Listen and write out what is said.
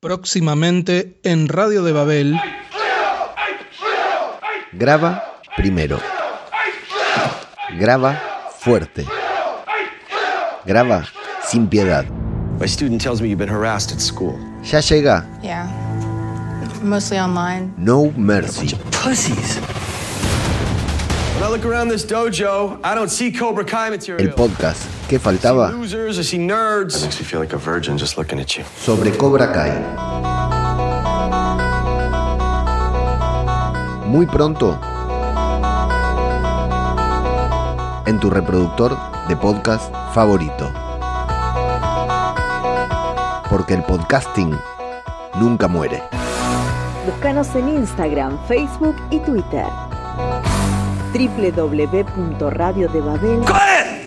Próximamente en Radio de Babel. Graba primero. Graba fuerte. Graba sin piedad. My student tells me you've been harassed at school. Ya llega Yeah. Mostly online. No Mercy. Pussies. When I look around this dojo, I don't see Cobra Kai material. El podcast see faltaba losers, I see nerds. That makes me feel like a virgin just looking at you. sobre Cobra Kai. Muy pronto en tu reproductor de podcast favorito. Porque el podcasting nunca muere. Búscanos en Instagram, Facebook y Twitter. www.radiodebabel.com